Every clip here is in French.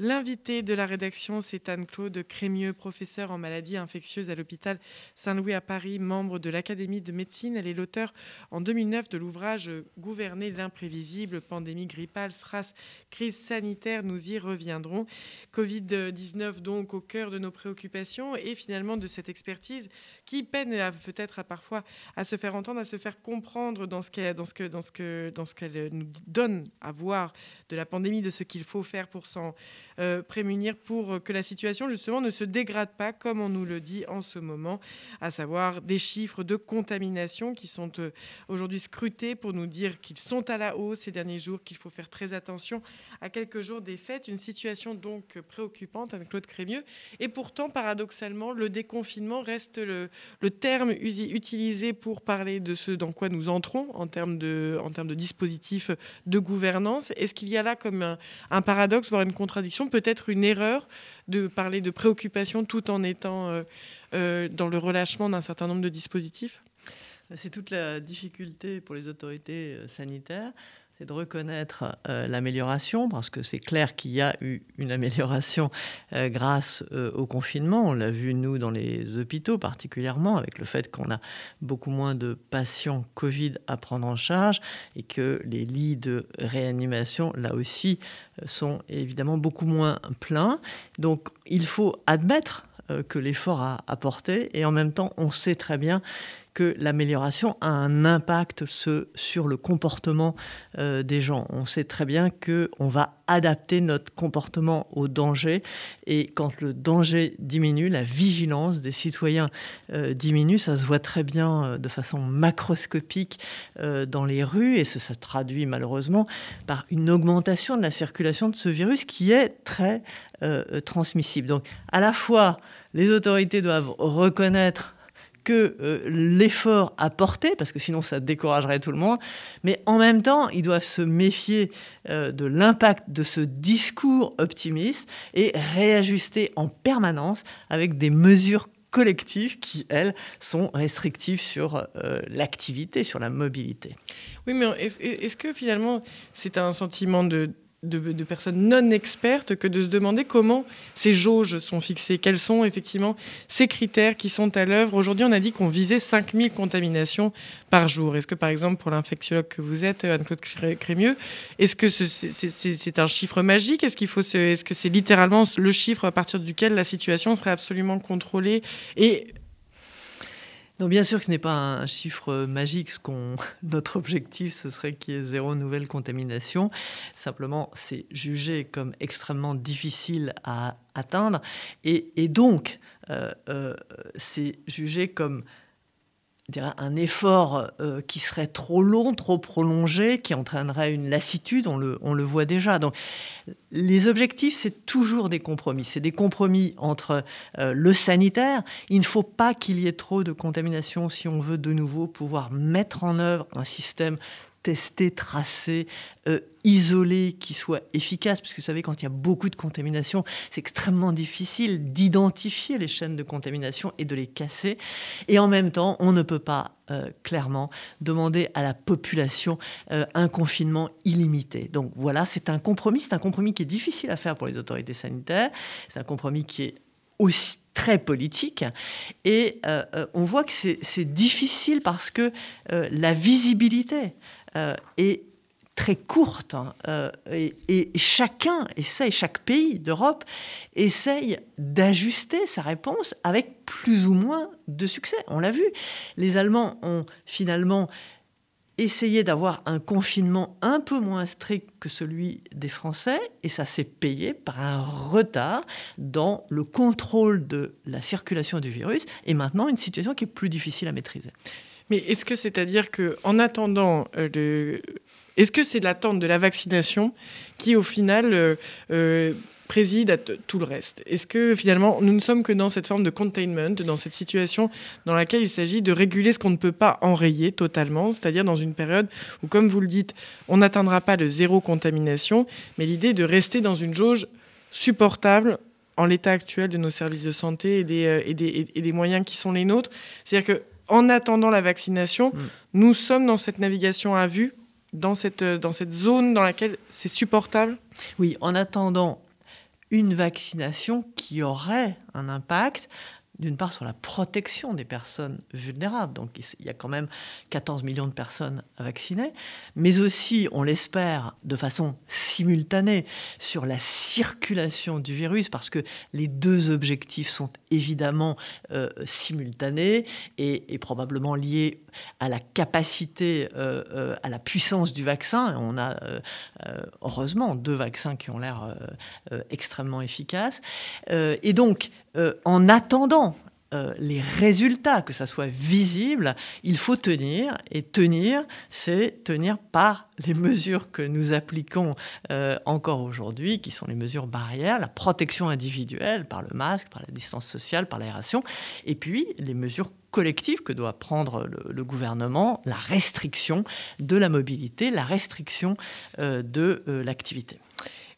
L'invité de la rédaction, c'est Anne-Claude Crémieux, professeure en maladies infectieuses à l'hôpital Saint-Louis à Paris, membre de l'Académie de médecine. Elle est l'auteur en 2009 de l'ouvrage Gouverner l'imprévisible, pandémie grippale, SRAS, crise sanitaire. Nous y reviendrons. Covid-19 donc au cœur de nos préoccupations et finalement de cette expertise qui peine peut-être à parfois à se faire entendre, à se faire comprendre dans ce dans ce que, dans ce que, dans ce qu'elle nous donne à voir de la pandémie, de ce qu'il faut faire pour s'en euh, prémunir pour que la situation justement ne se dégrade pas comme on nous le dit en ce moment, à savoir des chiffres de contamination qui sont euh, aujourd'hui scrutés pour nous dire qu'ils sont à la hausse ces derniers jours, qu'il faut faire très attention à quelques jours des fêtes. Une situation donc préoccupante, Anne-Claude Crémieux. Et pourtant, paradoxalement, le déconfinement reste le, terme utilisé pour parler de ce dans quoi nous entrons en termes de, dispositifs de gouvernance. Est-ce qu'il y a là comme un paradoxe, voire une contradiction? Peut-être une erreur de parler de préoccupation tout en étant euh, euh, dans le relâchement d'un certain nombre de dispositifs? C'est toute la difficulté pour les autorités euh, sanitaires c'est de reconnaître euh, l'amélioration, parce que c'est clair qu'il y a eu une amélioration euh, grâce euh, au confinement. On l'a vu, nous, dans les hôpitaux, particulièrement, avec le fait qu'on a beaucoup moins de patients Covid à prendre en charge et que les lits de réanimation, là aussi, sont évidemment beaucoup moins pleins. Donc, il faut admettre que l'effort a apporté et en même temps, on sait très bien que l'amélioration a un impact sur le comportement euh, des gens. On sait très bien qu'on va adapter notre comportement au danger et quand le danger diminue, la vigilance des citoyens euh, diminue. Ça se voit très bien euh, de façon macroscopique dans les rues et ça se traduit malheureusement par une augmentation de la circulation de ce virus qui est très transmissible. Donc à la fois, les autorités doivent reconnaître euh, l'effort apporté, parce que sinon ça découragerait tout le monde, mais en même temps, ils doivent se méfier euh, de l'impact de ce discours optimiste et réajuster en permanence avec des mesures collectives qui, elles, sont restrictives sur euh, l'activité, sur la mobilité. Oui, mais est-ce que finalement c'est un sentiment de de, personnes non expertes que de se demander comment ces jauges sont fixées, quels sont effectivement ces critères qui sont à l'œuvre? Aujourd'hui, on a dit qu'on visait 5000 contaminations par jour. Est-ce que, par exemple, pour l'infectiologue que vous êtes, Anne-Claude Crémieux, est-ce que c'est un chiffre magique? Est-ce est-ce que c'est littéralement le chiffre à partir duquel la situation serait absolument contrôlée? Et non, bien sûr que ce n'est pas un chiffre magique. Ce notre objectif, ce serait qu'il y ait zéro nouvelle contamination. Simplement, c'est jugé comme extrêmement difficile à atteindre. Et, donc, euh, euh, c'est jugé comme un effort euh, qui serait trop long, trop prolongé, qui entraînerait une lassitude, on le, voit déjà. Donc les objectifs, c'est toujours des compromis. C'est des compromis entre euh, le sanitaire. Il ne faut pas qu'il y ait trop de contamination si on veut de nouveau pouvoir mettre en œuvre un système testé, tracé, euh, isolé, qui soit efficace, parce que vous savez, quand il y a beaucoup de contamination, c'est extrêmement difficile d'identifier les chaînes de contamination et de les casser. Et en même temps, on ne peut pas euh, clairement demander à la population euh, un confinement illimité. Donc voilà, c'est un compromis, c'est un compromis qui est difficile à faire pour les autorités sanitaires, c'est un compromis qui est aussi très politique. Et on voit que c'est difficile parce que la visibilité est très courte. Hein, euh, et, chacun essaye, chaque pays d'Europe essaye d'ajuster sa réponse avec plus ou moins de succès. On l'a vu. Les Allemands ont finalement essayé d'avoir un confinement un peu moins strict que celui des Français, et ça s'est payé par un retard dans le contrôle de la circulation du virus, et maintenant une situation qui est plus difficile à maîtriser. Mais est-ce que c'est-à-dire que en attendant euh, est-ce que c'est l'attente de la vaccination qui, au final, euh, euh, préside à tout le reste? Est-ce que finalement, nous ne sommes que dans cette forme de containment, dans cette situation dans laquelle il s'agit de réguler ce qu'on ne peut pas enrayer totalement, c'est-à-dire dans une période où, comme vous le dites, on n'atteindra pas le zéro contamination, mais l'idée de rester dans une jauge supportable en l'état actuel de nos services de santé et des, et des, et des moyens qui sont les nôtres? C'est-à-dire que en attendant la vaccination, mm. nous sommes dans cette navigation à vue, dans cette, dans cette zone dans laquelle c'est supportable Oui, en attendant une vaccination qui aurait un impact d'une part sur la protection des personnes vulnérables, donc il y a quand même 14 millions de personnes vaccinées, mais aussi, on l'espère, de façon simultanée sur la circulation du virus, parce que les deux objectifs sont évidemment euh, simultanés et, probablement liés à la capacité, euh, euh, à la puissance du vaccin. On a heureusement deux vaccins qui ont l'air extrêmement efficaces. et donc, en attendant euh, les résultats, que ça soit visible, il faut tenir. Et tenir, c'est tenir par les mesures que nous appliquons euh, encore aujourd'hui, qui sont les mesures barrières, la protection individuelle par le masque, par la distance sociale, par l'aération, et puis les mesures collectives que doit prendre le, gouvernement, la restriction de la mobilité, la restriction euh, de l'activité.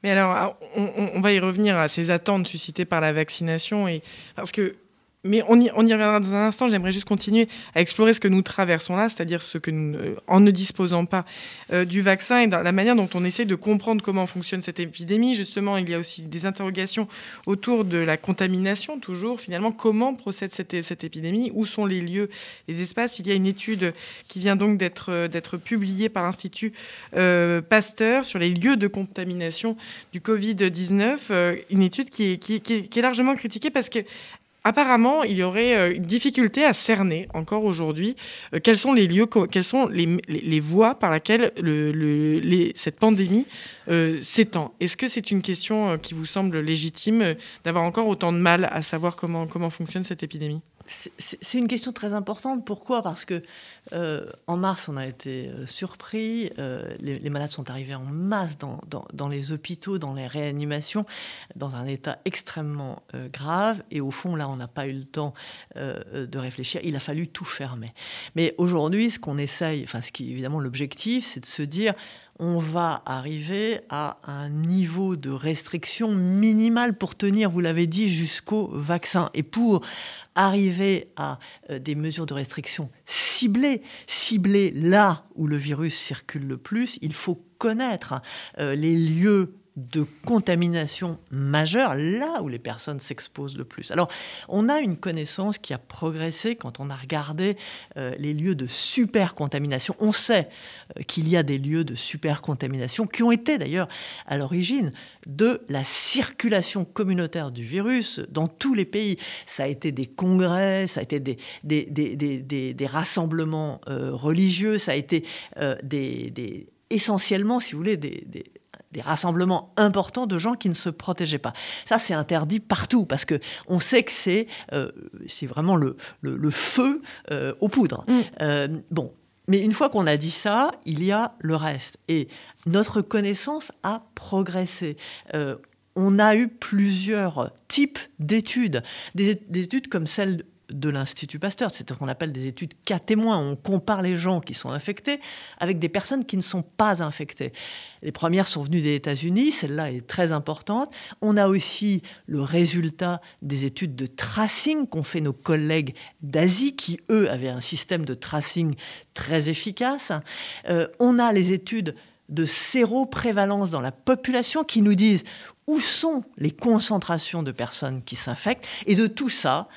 Mais alors, on, on, va y revenir à ces attentes suscitées par la vaccination, et parce que mais on y, reviendra dans un instant. J'aimerais juste continuer à explorer ce que nous traversons là, c'est-à-dire ce que nous, euh, en ne disposant pas euh, du vaccin et dans la manière dont on essaie de comprendre comment fonctionne cette épidémie. Justement, il y a aussi des interrogations autour de la contamination, toujours. Finalement, comment procède cette, épidémie? Où sont les lieux, les espaces? Il y a une étude qui vient donc d'être euh, publiée par l'Institut Pasteur sur les lieux de contamination du Covid-19. une étude qui est largement critiquée parce que Apparemment, il y aurait euh, une difficulté à cerner encore aujourd'hui euh, quels sont les lieux, quelles sont les, voies par lesquelles cette pandémie euh, s'étend. Est-ce que c'est une question qui vous semble légitime d'avoir encore autant de mal à savoir comment, comment fonctionne cette épidémie? C'est une question très importante. Pourquoi? Parce que euh, en mars, on a été euh, surpris. Euh, les, malades sont arrivés en masse dans, dans, les hôpitaux, dans les réanimations, dans un état extrêmement grave. Et au fond, là, on n'a pas eu le temps de réfléchir. Il a fallu tout fermer. Mais aujourd'hui, ce qu'on essaye, enfin, ce qui est évidemment l'objectif, c'est de se dire on va arriver à un niveau de restriction minimal pour tenir, vous l'avez dit, jusqu'au vaccin. Et pour arriver à euh, des mesures de restriction ciblées, ciblées là où le virus circule le plus, il faut connaître euh, les lieux de contamination majeure, là où les personnes s'exposent le plus. Alors, on a une connaissance qui a progressé quand on a regardé euh, les lieux de supercontamination. On sait euh, qu'il y a des lieux de supercontamination qui ont été d'ailleurs à l'origine de la circulation communautaire du virus dans tous les pays. Ça a été des congrès, ça a été des, rassemblements euh, religieux, ça a été essentiellement, si vous voulez, des rassemblements importants de gens qui ne se protégeaient pas. Ça, c'est interdit partout parce que on sait que c'est euh, c'est vraiment le, le, feu euh, aux poudres. Mm. Euh, bon, mais une fois qu'on a dit ça, il y a le reste. Et notre connaissance a progressé. on a eu plusieurs types d'études, des, des, études comme celle de l'Institut Pasteur. C'est ce qu'on appelle des études cas témoins. On compare les gens qui sont infectés avec des personnes qui ne sont pas infectées. Les premières sont venues des États-Unis, celle-là est très importante. On a aussi le résultat des études de tracing qu'ont fait nos collègues d'Asie, qui, eux, avaient un système de tracing très efficace. Euh, on a les études de séroprévalence dans la population qui nous disent où sont les concentrations de personnes qui s'infectent. Et de tout ça,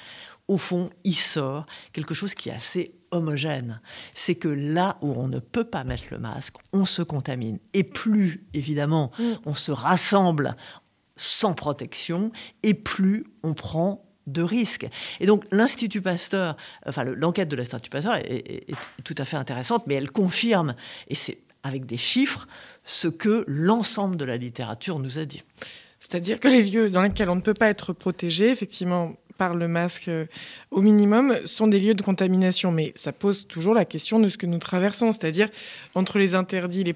au fond, il sort quelque chose qui est assez homogène. C'est que là où on ne peut pas mettre le masque, on se contamine. Et plus, évidemment, mm. on se rassemble sans protection, et plus on prend de risques. Et donc l'Institut Pasteur, enfin l'enquête de l'Institut Pasteur est, tout à fait intéressante, mais elle confirme, et c'est avec des chiffres, ce que l'ensemble de la littérature nous a dit. C'est-à-dire que les lieux dans lesquels on ne peut pas être protégé, effectivement, le masque euh, au minimum sont des lieux de contamination. Mais ça pose toujours la question de ce que nous traversons, c'est-à-dire entre les interdits, les,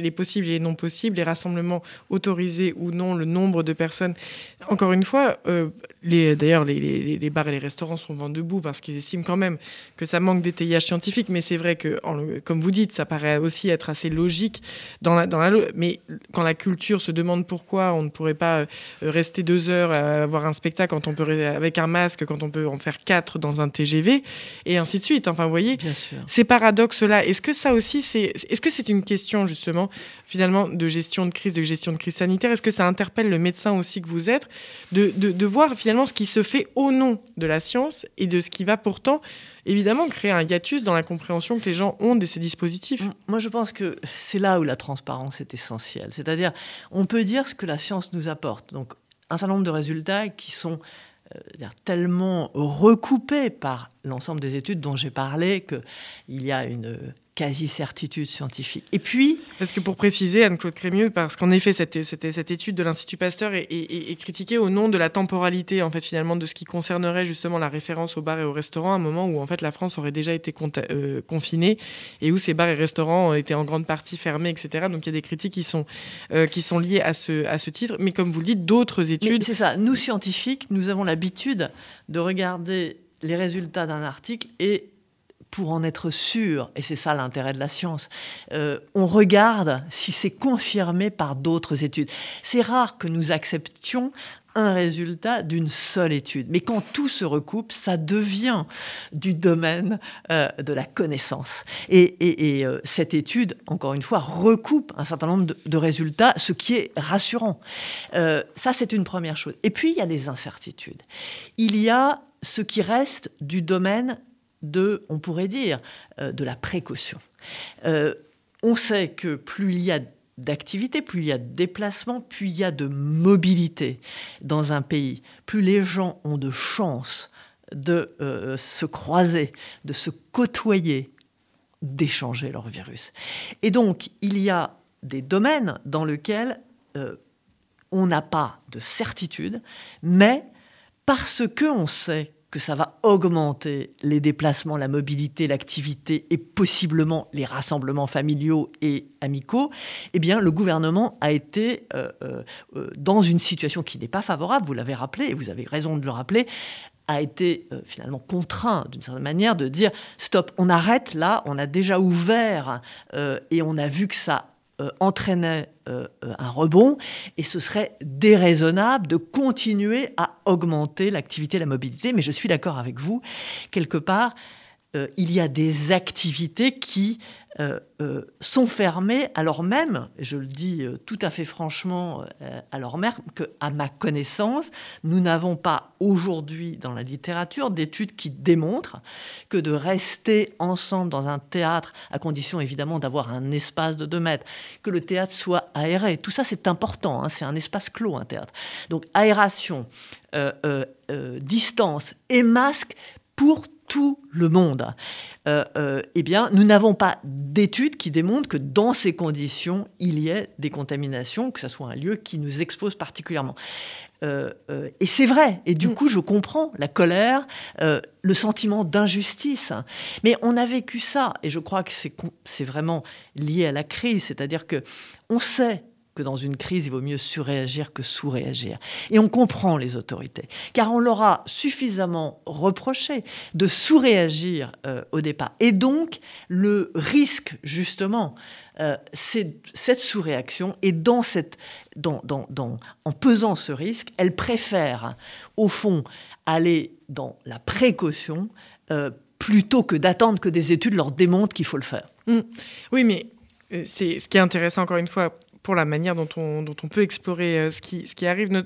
les possibles et les non possibles, les rassemblements autorisés ou non, le nombre de personnes. Encore une fois, euh, D'ailleurs, les, bars et les restaurants sont vent debout parce qu'ils estiment quand même que ça manque d'étayage scientifique. Mais c'est vrai que, comme vous dites, ça paraît aussi être assez logique dans la, dans la. Mais quand la culture se demande pourquoi on ne pourrait pas euh, rester deux heures à voir un spectacle quand on peut avec un masque, quand on peut en faire quatre dans un TGV, et ainsi de suite. Enfin, vous voyez, ces paradoxes-là. Est-ce que ça aussi, c'est, est-ce que c'est une question justement finalement de gestion de crise, de gestion de crise sanitaire? Est-ce que ça interpelle le médecin aussi que vous êtes? De, de, voir finalement ce qui se fait au nom de la science et de ce qui va pourtant évidemment créer un hiatus dans la compréhension que les gens ont de ces dispositifs Moi, je pense que c'est là où la transparence est essentielle. C'est-à-dire, on peut dire ce que la science nous apporte. Donc, un certain nombre de résultats qui sont euh, tellement recoupés par l'ensemble des études dont j'ai parlé qu'il y a une quasi-certitude scientifique. Et puis... Parce que pour préciser, Anne-Claude Crémieux, parce qu'en effet, cette, cette, cette, étude de l'Institut Pasteur est, critiquée au nom de la temporalité, en fait, finalement, de ce qui concernerait justement la référence aux bars et aux restaurants, à un moment où, en fait, la France aurait déjà été euh, confinée et où ces bars et restaurants étaient en grande partie fermés, etc. Donc, il y a des critiques qui sont, euh, qui sont liées à ce, à ce titre. Mais comme vous le dites, d'autres études... C'est ça. Nous, scientifiques, nous avons l'habitude de regarder les résultats d'un article et pour en être sûr, et c'est ça l'intérêt de la science, euh, on regarde si c'est confirmé par d'autres études. C'est rare que nous acceptions un résultat d'une seule étude. Mais quand tout se recoupe, ça devient du domaine euh, de la connaissance. Et, euh, cette étude, encore une fois, recoupe un certain nombre de, résultats, ce qui est rassurant. ça, c'est une première chose. Et puis, il y a des incertitudes. Il y a ce qui reste du domaine de, on pourrait dire, euh, de la précaution. Euh, on sait que plus il y a d'activité, plus il y a de déplacement, plus il y a de mobilité dans un pays, plus les gens ont de chances de euh, se croiser, de se côtoyer, d'échanger leur virus. Et donc, il y a des domaines dans lesquels on n'a pas de certitude, mais parce qu'on sait que ça va augmenter les déplacements, la mobilité, l'activité et possiblement les rassemblements familiaux et amicaux, eh bien, le gouvernement a été euh, euh, euh, dans une situation qui n'est pas favorable, vous l'avez rappelé, et vous avez raison de le rappeler, a été finalement contraint d'une certaine manière de dire stop, on arrête là, on a déjà ouvert et on a vu que ça entraînait un rebond et ce serait déraisonnable de continuer à augmenter l'activité la mobilité. Mais je suis d'accord avec vous, quelque part, il y a des activités qui euh, euh, sont fermés alors même, je le dis euh, tout à fait franchement, alors même qu'à ma connaissance, nous n'avons pas aujourd'hui dans la littérature d'études qui démontrent que de rester ensemble dans un théâtre, à condition évidemment d'avoir un espace de 2 mètres, que le théâtre soit aéré, tout ça c'est important, hein, c'est un espace clos un théâtre. Donc aération, distance et masque pour tout le monde. Euh, euh, eh bien, nous n'avons pas d'études qui démontrent que dans ces conditions, il y ait des contaminations, que ce soit un lieu qui nous expose particulièrement. Euh, et c'est vrai. Et du mm. coup, je comprends la colère, le sentiment d'injustice. Mais on a vécu ça, et je crois que c'est vraiment lié à la crise. C'est-à-dire que on sait dans une crise, il vaut mieux surréagir que sous-réagir. Et on comprend les autorités, car on leur a suffisamment reproché de sous-réagir euh, au départ. Et donc, le risque, justement, euh, c'est cette sous-réaction. Et dans cette, en pesant ce risque, elle préfère, au fond, aller dans la précaution euh, plutôt que d'attendre que des études leur démontrent qu'il faut le faire. Mmh. Oui, mais c'est ce qui est intéressant, encore une fois, pour la manière dont on, dont on peut explorer euh, ce, qui, ce qui arrive.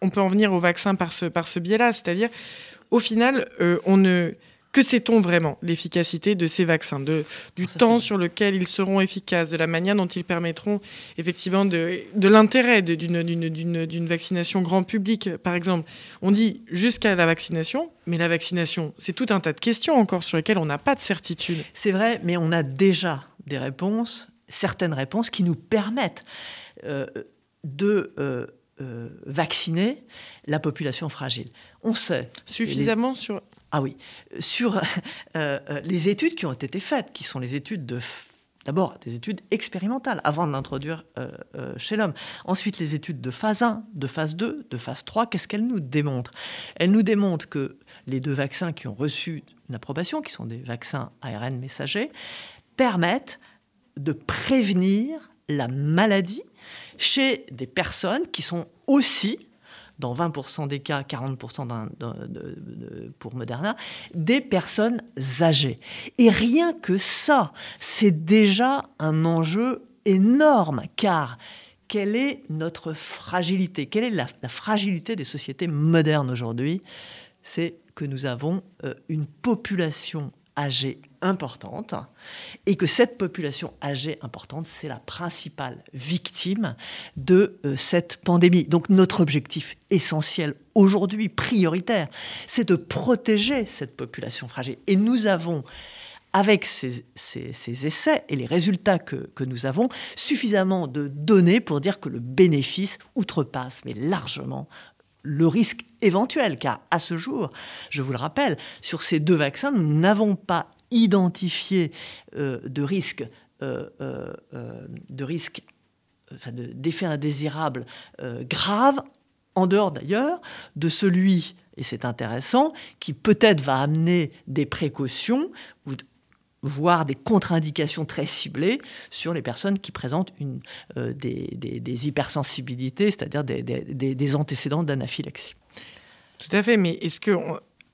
On peut en venir au vaccin par ce, par ce biais-là, c'est-à-dire, au final, euh, on ne... Que sait-on vraiment l'efficacité de ces vaccins, de, du temps sur lequel ils seront efficaces, de la manière dont ils permettront effectivement de, de l'intérêt d'une vaccination grand public, par exemple On dit jusqu'à la vaccination, mais la vaccination, c'est tout un tas de questions encore sur lesquelles on n'a pas de certitude. C'est vrai, mais on a déjà des réponses certaines réponses qui nous permettent euh, de euh, euh, vacciner la population fragile. On sait. Suffisamment sur. Ah oui, sur les études qui ont été faites, qui sont les études de D'abord, des études expérimentales avant de l'introduire euh, euh, chez l'homme. Ensuite, les études de phase 1, de phase 2, de phase 3, qu'est-ce qu'elles nous démontrent? Elles nous démontrent que les deux vaccins qui ont reçu une approbation, qui sont des vaccins ARN messagers, permettent de prévenir la maladie chez des personnes qui sont aussi dans 20% des cas, 40% pour Moderna, des personnes âgées. Et rien que ça, c'est déjà un enjeu énorme, car quelle est notre fragilité? Quelle est la, fragilité des sociétés modernes aujourd'hui? C'est que nous avons euh, une population âgée importante et que cette population âgée importante, c'est la principale victime de euh, cette pandémie. Donc notre objectif essentiel aujourd'hui, prioritaire, c'est de protéger cette population fragile. Et nous avons avec ces, essais et les résultats que, que, nous avons, suffisamment de données pour dire que le bénéfice outrepasse, mais largement, le risque éventuel, car à ce jour, je vous le rappelle, sur ces deux vaccins, nous n'avons pas identifié euh, de risques euh, euh, de risques enfin d'effets indésirables graves, en dehors d'ailleurs de celui, et c'est intéressant, qui peut-être va amener des précautions ou voire des contre-indications très ciblées sur les personnes qui présentent une, des, hypersensibilités, c'est-à-dire des antécédents d'anaphylaxie. Tout à fait, mais est-ce que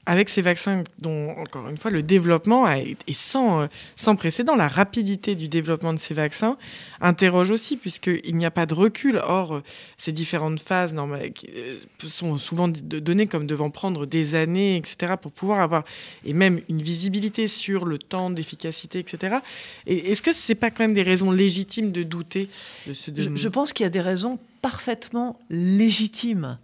avec ces vaccins dont, encore une fois, le développement est sans, euh, sans précédent, la rapidité du développement de ces vaccins interroge aussi, puisqu'il n'y a pas de recul. Or, euh, ces différentes phases euh, sont souvent données comme devant prendre des années, etc., pour pouvoir avoir, et même une visibilité sur le temps d'efficacité, etc. Est-ce que ce n'est pas quand même des raisons légitimes de douter de ce... Je, je pense qu'il y a des raisons parfaitement légitimes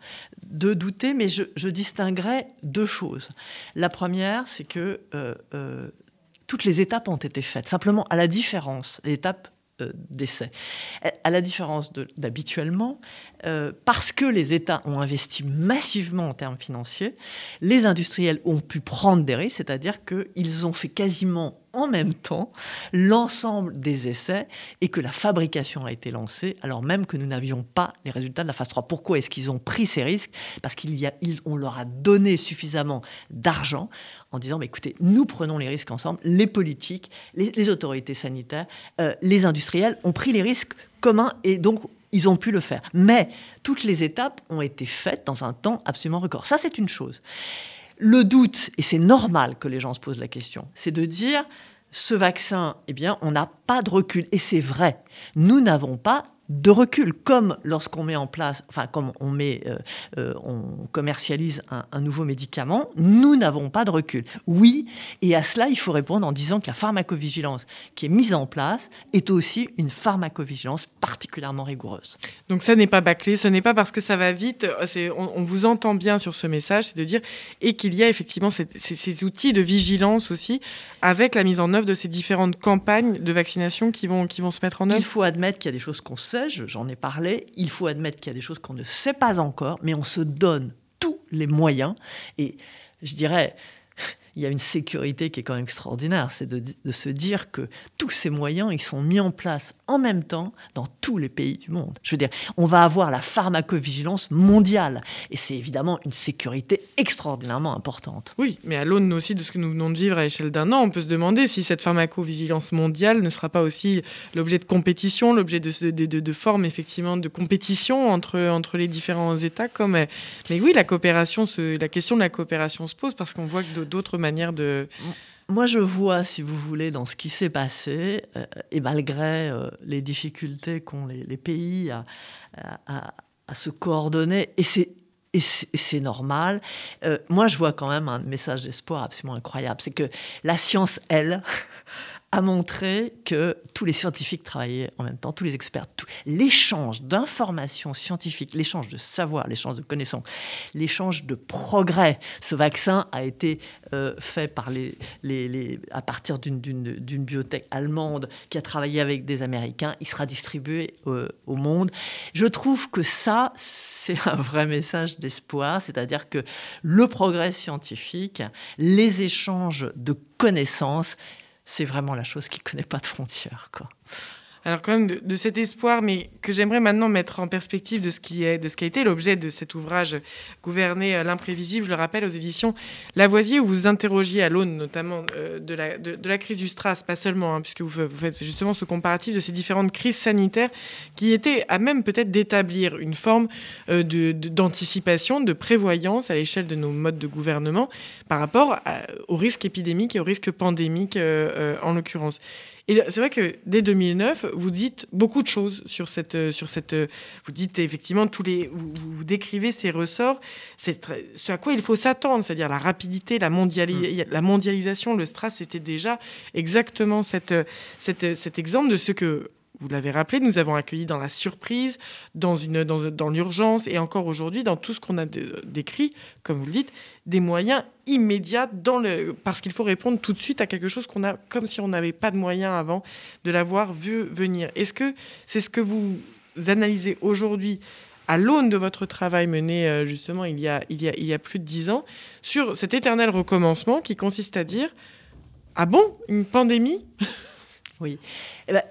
de douter, mais je, distinguerai deux choses. La première, c'est que euh, euh, toutes les étapes ont été faites. Simplement, à la différence, l'étape euh, d'essai, à la différence d'habituellement, parce que les États ont investi massivement en termes financiers, les industriels ont pu prendre des risques, c'est-à-dire qu'ils ont fait quasiment en même temps l'ensemble des essais et que la fabrication a été lancée alors même que nous n'avions pas les résultats de la phase 3. Pourquoi est-ce qu'ils ont pris ces risques? Parce qu'on leur a donné suffisamment d'argent en disant, mais écoutez, nous prenons les risques ensemble, les politiques, les, autorités sanitaires, euh, les industriels ont pris les risques communs et donc ils ont pu le faire. Mais toutes les étapes ont été faites dans un temps absolument record. Ça, c'est une chose. Le doute, et c'est normal que les gens se posent la question, c'est de dire ce vaccin, eh bien, on n'a pas de recul. Et c'est vrai, nous n'avons pas de recul, comme lorsqu'on met en place, enfin comme on met, euh, euh, on commercialise un, nouveau médicament, nous n'avons pas de recul. Oui, et à cela il faut répondre en disant que la pharmacovigilance qui est mise en place est aussi une pharmacovigilance particulièrement rigoureuse. Donc ça n'est pas bâclé, ce n'est pas parce que ça va vite. On, on, vous entend bien sur ce message, c'est de dire et qu'il y a effectivement ces, ces, outils de vigilance aussi avec la mise en œuvre de ces différentes campagnes de vaccination qui vont qui vont se mettre en œuvre. Il faut admettre qu'il y a des choses qu'on sait j'en ai parlé, il faut admettre qu'il y a des choses qu'on ne sait pas encore, mais on se donne tous les moyens. Et je dirais, il y a une sécurité qui est quand même extraordinaire, c'est de, se dire que tous ces moyens, ils sont mis en place en même temps dans tous les pays du monde. Je veux dire, on va avoir la pharmacovigilance mondiale, et c'est évidemment une sécurité extraordinairement importante. Oui, mais à l'aune aussi de ce que nous venons de vivre à l'échelle d'un an, on peut se demander si cette pharmacovigilance mondiale ne sera pas aussi l'objet de compétition, l'objet de, de, formes effectivement de compétition entre, entre les différents États. Comme, mais oui, la coopération, la question de la coopération se pose parce qu'on voit que d'autres de... Moi, je vois, si vous voulez, dans ce qui s'est passé, euh, et malgré euh, les difficultés qu'ont les, pays à, se coordonner, et c'est et c'est normal. Euh, moi, je vois quand même un message d'espoir absolument incroyable. C'est que la science, elle, a montré que tous les scientifiques travaillaient en même temps, tous les experts, l'échange d'informations scientifiques, l'échange de savoir, l'échange de connaissances, l'échange de progrès. Ce vaccin a été euh, fait à partir d'une biotech allemande qui a travaillé avec des Américains. Il sera distribué euh, au monde. Je trouve que ça, c'est un vrai message d'espoir, c'est-à-dire que le progrès scientifique, les échanges de connaissances, c'est vraiment la chose qui ne connaît pas de frontières. Quoi alors quand même de, cet espoir, mais que j'aimerais maintenant mettre en perspective de ce qui, est, de ce qui a été l'objet de cet ouvrage Gouverner euh, l'imprévisible, je le rappelle, aux éditions Lavoisier, où vous interrogiez à l'aune notamment euh, de, la, de, la crise du Stras, pas seulement, hein, puisque vous, faites justement ce comparatif de ces différentes crises sanitaires qui étaient à même peut-être d'établir une forme euh, d'anticipation, de, prévoyance à l'échelle de nos modes de gouvernement par rapport aux risques épidémiques et aux risques pandémiques en l'occurrence. Et c'est vrai que dès 2009, vous dites beaucoup de choses sur cette, euh, sur cette. Euh, vous dites effectivement tous les. Vous, vous décrivez ces ressorts. C'est ce à quoi il faut s'attendre, c'est-à-dire la rapidité, la, mondiali mm. la mondialisation, le stress. C'était déjà exactement cette, cette, cet exemple de ce que vous l'avez rappelé, nous avons accueilli dans la surprise, dans, une, dans, l'urgence et encore aujourd'hui dans tout ce qu'on a décrit, comme vous le dites, des moyens immédiats parce qu'il faut répondre tout de suite à quelque chose qu'on a comme si on n'avait pas de moyens avant de l'avoir vu venir. Est-ce que c'est ce que vous analysez aujourd'hui à l'aune de votre travail mené euh, justement il y a plus de dix ans sur cet éternel recommencement qui consiste à dire Ah bon, une pandémie? Oui. Eh ben,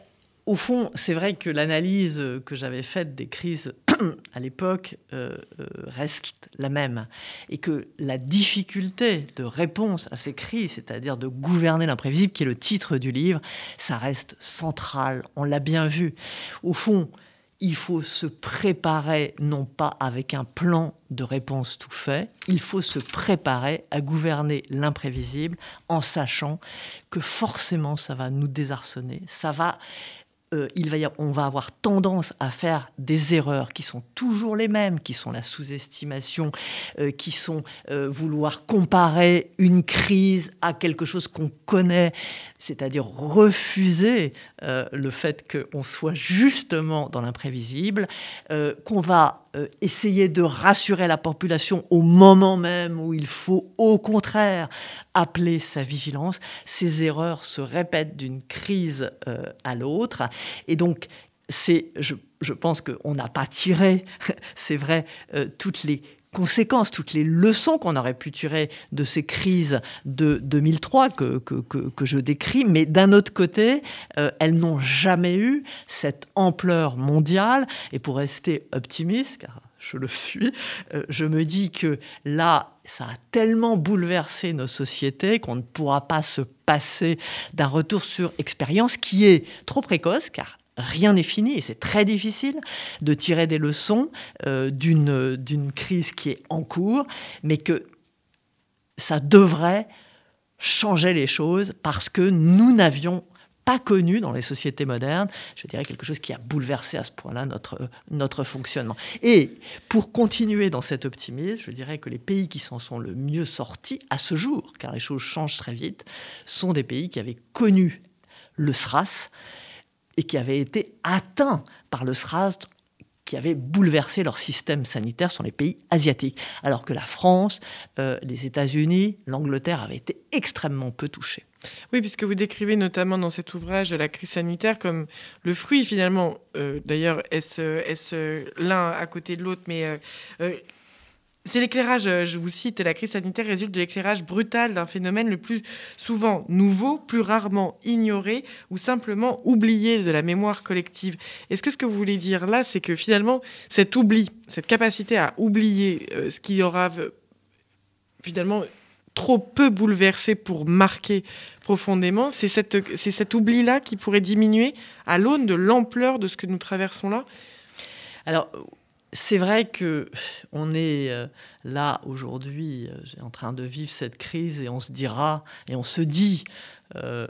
au fond, c'est vrai que l'analyse que j'avais faite des crises à l'époque euh, euh, reste la même. Et que la difficulté de réponse à ces crises, c'est-à-dire de gouverner l'imprévisible, qui est le titre du livre, ça reste central. On l'a bien vu. Au fond, il faut se préparer, non pas avec un plan de réponse tout fait, il faut se préparer à gouverner l'imprévisible en sachant que forcément ça va nous désarçonner, ça va euh, il va on va avoir tendance à faire des erreurs qui sont toujours les mêmes, qui sont la sous-estimation, euh, qui sont euh, vouloir comparer une crise à quelque chose qu'on connaît, c'est-à-dire refuser le fait qu'on soit justement dans l'imprévisible, qu'on va essayer de rassurer la population au moment même où il faut au contraire appeler sa vigilance. Ces erreurs se répètent d'une crise à l'autre. Et donc, c'est, je, pense qu'on n'a pas tiré, c'est vrai, euh, toutes les conséquences, toutes les leçons qu'on aurait pu tirer de ces crises de 2003 que, que, je décris, mais d'un autre côté, euh, elles n'ont jamais eu cette ampleur mondiale. Et pour rester optimiste, car je le suis, euh, je me dis que là, ça a tellement bouleversé nos sociétés qu'on ne pourra pas se passer d'un retour sur expérience qui est trop précoce, car rien n'est fini et c'est très difficile de tirer des leçons euh, d'une crise qui est en cours, mais que ça devrait changer les choses parce que nous n'avions pas connu dans les sociétés modernes, je dirais quelque chose qui a bouleversé à ce point-là notre, notre fonctionnement. Et pour continuer dans cet optimisme, je dirais que les pays qui s'en sont le mieux sortis à ce jour, car les choses changent très vite, sont des pays qui avaient connu le SRAS et qui avaient été atteints par le SRAS qui avait bouleversé leur système sanitaire sont les pays asiatiques, alors que la France, euh, les États-Unis, l'Angleterre avaient été extrêmement peu touchés. Oui, puisque vous décrivez notamment dans cet ouvrage la crise sanitaire comme le fruit finalement, euh, d'ailleurs est-ce l'un à côté de l'autre, mais euh, c'est l'éclairage, je vous cite, la crise sanitaire résulte de l'éclairage brutal d'un phénomène le plus souvent nouveau, plus rarement ignoré ou simplement oublié de la mémoire collective. Est-ce que ce que vous voulez dire là, c'est que finalement, cet oubli, cette capacité à oublier ce qui aura finalement trop peu bouleversé pour marquer profondément, c'est cet oubli-là qui pourrait diminuer à l'aune de l'ampleur de ce que nous traversons là? Alors, c'est vrai que on est euh, là aujourd'hui, euh, en train de vivre cette crise et on se dira et on se dit euh,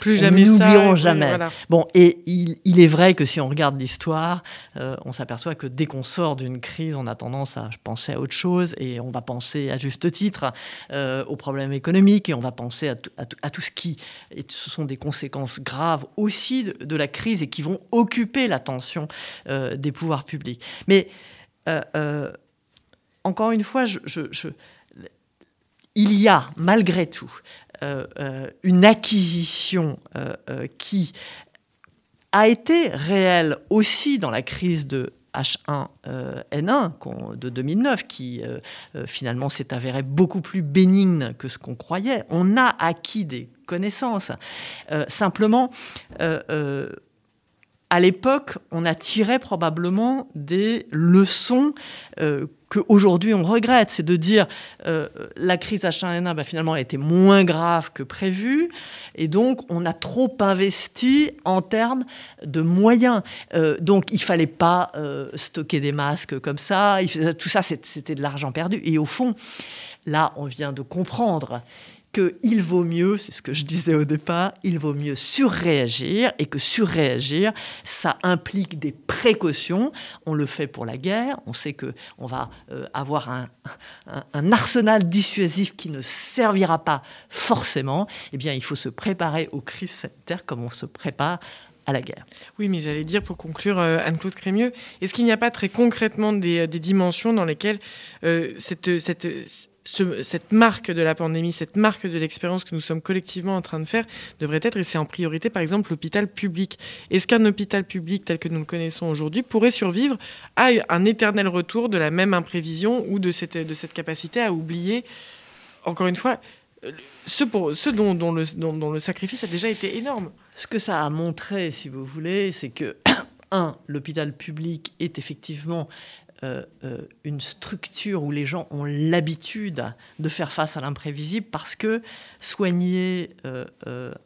plus jamais nous n'oublierons jamais. Bon, et il, est vrai que si on regarde l'histoire, euh, on s'aperçoit que dès qu'on sort d'une crise, on a tendance à penser à autre chose et on va penser à juste titre euh, aux problèmes économiques et on va penser à, à, tout ce qui, et ce sont des conséquences graves aussi de, la crise et qui vont occuper l'attention des pouvoirs publics. Mais encore une fois, il y a malgré tout euh, euh, une acquisition euh, qui a été réelle aussi dans la crise de H1N1 de 2009, qui finalement s'est avéré beaucoup plus bénigne que ce qu'on croyait. On a acquis des connaissances. simplement, à l'époque, on a tiré probablement des leçons qu'aujourd'hui on regrette. C'est de dire euh, la crise H1N1 bah, finalement a été moins grave que prévu, et donc on a trop investi en termes de moyens. Euh, donc il fallait pas euh, stocker des masques comme ça. tout ça, c'était de l'argent perdu. Et au fond, là, on vient de comprendre qu'il vaut mieux, c'est ce que je disais au départ, il vaut mieux surréagir et que surréagir, ça implique des précautions. On le fait pour la guerre, on sait qu'on va euh, avoir un, arsenal dissuasif qui ne servira pas forcément. Eh bien, il faut se préparer aux crises sanitaires comme on se prépare à la guerre. Oui, mais j'allais dire pour conclure, euh, Anne-Claude Crémieux, est-ce qu'il n'y a pas très concrètement des, dimensions dans lesquelles euh, cette cette marque de la pandémie, cette marque de l'expérience que nous sommes collectivement en train de faire devrait être, et c'est en priorité par exemple l'hôpital public. Est-ce qu'un hôpital public tel que nous le connaissons aujourd'hui pourrait survivre à un éternel retour de la même imprévision ou de cette, de cette capacité à oublier, encore une fois, ce, pour, ce dont, dont, le, dont le sacrifice a déjà été énorme? Ce que ça a montré, si vous voulez, c'est que un, l'hôpital public est effectivement euh, euh, une structure où les gens ont l'habitude de faire face à l'imprévisible parce que soigner euh,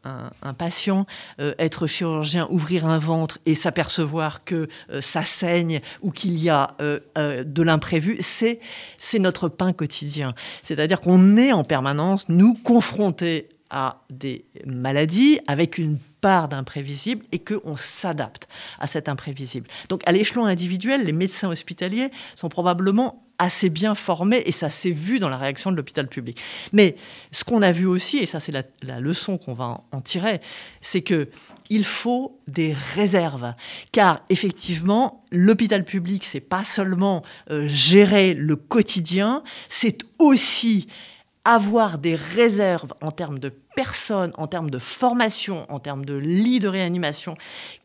un, patient, être chirurgien, ouvrir un ventre et s'apercevoir que ça saigne ou qu'il y a de l'imprévu, c'est, c'est notre pain quotidien. C'est-à-dire qu'on est en permanence, nous, confrontés à des maladies avec une part d'imprévisible et qu'on s'adapte à cet imprévisible. Donc à l'échelon individuel, les médecins hospitaliers sont probablement assez bien formés et ça s'est vu dans la réaction de l'hôpital public. Mais ce qu'on a vu aussi, et ça c'est la, leçon qu'on va en, tirer, c'est que il faut des réserves, car effectivement l'hôpital public c'est pas seulement euh, gérer le quotidien, c'est aussi avoir des réserves en termes de personnes, en termes de formation, en termes de lits de réanimation,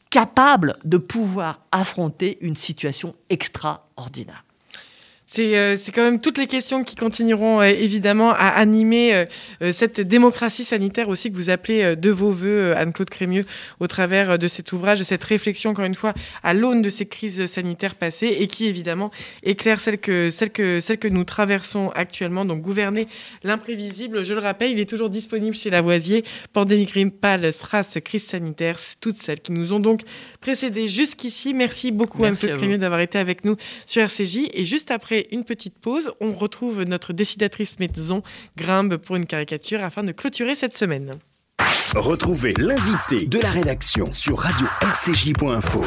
capables de pouvoir affronter une situation extraordinaire. Euh, c'est quand même toutes les questions qui continueront euh, évidemment à animer euh, cette démocratie sanitaire aussi que vous appelez de vos voeux, Anne-Claude Crémieux, au travers de cet ouvrage, de cette réflexion, encore une fois, à l'aune de ces crises sanitaires passées et qui évidemment éclaire celle que, celle que, celle que nous traversons actuellement. Donc gouverner l'imprévisible, je le rappelle, il est toujours disponible chez Lavoisier. Pandémie grippale, SRAS, crise sanitaire, toutes celles qui nous ont donc précédé jusqu'ici. Merci beaucoup Anne-Claude Crémieux d'avoir été avec nous sur RCJ. Et juste après une petite pause, on retrouve notre décidatrice maison, Grimbe, pour une caricature afin de clôturer cette semaine. Retrouvez l'invité de la rédaction sur radio-rcj.info.